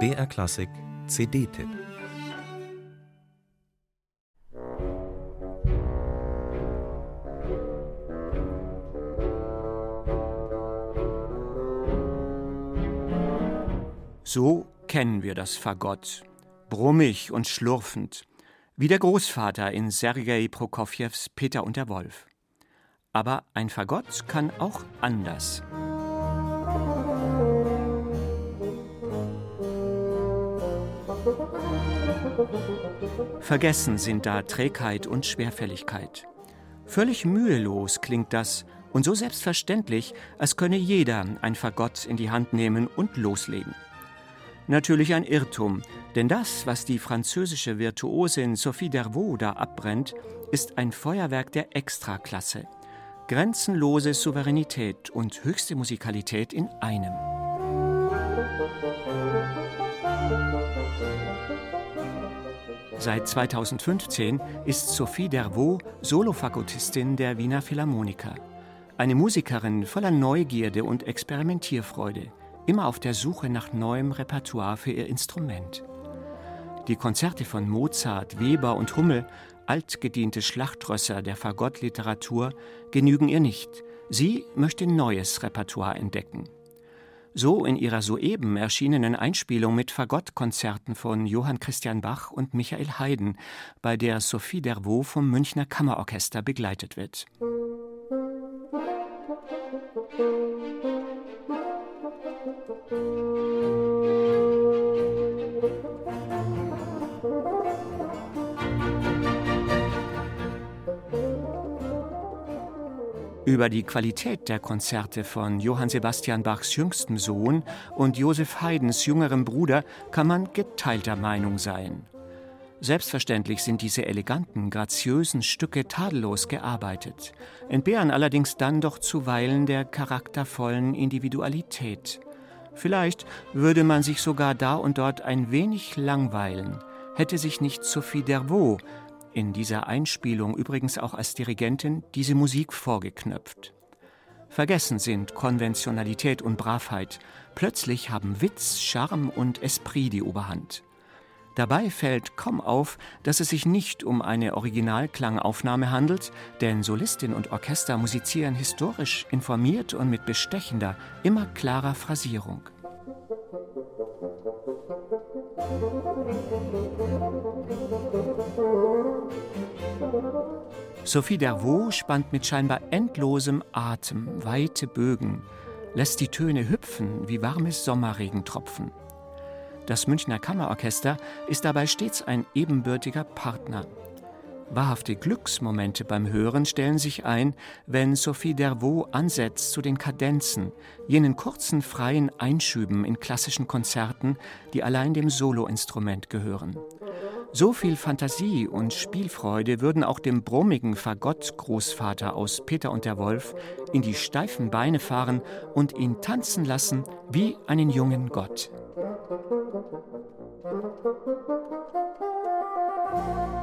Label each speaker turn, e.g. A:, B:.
A: BR Klassik CD-Tipp
B: So kennen wir das Fagott, brummig und schlurfend, wie der Großvater in Sergei Prokofjews Peter und der Wolf. Aber ein Fagott kann auch anders. Vergessen sind da Trägheit und Schwerfälligkeit. Völlig mühelos klingt das und so selbstverständlich, als könne jeder ein Fagott in die Hand nehmen und loslegen. Natürlich ein Irrtum, denn das, was die französische Virtuosin Sophie Dervaux da abbrennt, ist ein Feuerwerk der Extraklasse. Grenzenlose Souveränität und höchste Musikalität in einem. Seit 2015 ist Sophie Dervaux Solofagottistin der Wiener Philharmoniker. Eine Musikerin voller Neugierde und Experimentierfreude – immer auf der Suche nach neuem Repertoire für ihr Instrument. Die Konzerte von Mozart, Weber und Hummel, altgediente Schlachtrösser der Fagottliteratur, genügen ihr nicht. Sie möchte neues Repertoire entdecken. So in ihrer soeben erschienenen Einspielung mit Fagottkonzerten von Johann Christian Bach und Michael Haydn, bei der Sophie Dervaux vom Münchner Kammerorchester begleitet wird. Über die Qualität der Konzerte von Johann Sebastian Bachs jüngstem Sohn und Joseph Haydns jüngerem Bruder kann man geteilter Meinung sein. Selbstverständlich sind diese eleganten, graziösen Stücke tadellos gearbeitet, entbehren allerdings dann doch zuweilen der charaktervollen Individualität. Vielleicht würde man sich sogar da und dort ein wenig langweilen, hätte sich nicht Sophie Dervaux in dieser Einspielung übrigens auch als Dirigentin diese Musik vorgeknöpft. Vergessen sind Konventionalität und Bravheit. Plötzlich haben Witz, Charme und Esprit die Oberhand. Dabei fällt kaum auf, dass es sich nicht um eine Originalklangaufnahme handelt, denn Solistin und Orchester musizieren historisch informiert und mit bestechender, immer klarer Phrasierung. Sophie Dervaux spannt mit scheinbar endlosem Atem weite Bögen, lässt die Töne hüpfen wie warmes Sommerregentropfen. Das Münchner Kammerorchester ist dabei stets ein ebenbürtiger Partner. Wahrhafte Glücksmomente beim Hören stellen sich ein, wenn Sophie Dervaux ansetzt zu den Kadenzen, jenen kurzen freien Einschüben in klassischen Konzerten, die allein dem Soloinstrument gehören. So viel Fantasie und Spielfreude würden auch dem brummigen Fagott-Großvater aus Peter und der Wolf in die steifen Beine fahren und ihn tanzen lassen wie einen jungen Gott. Musik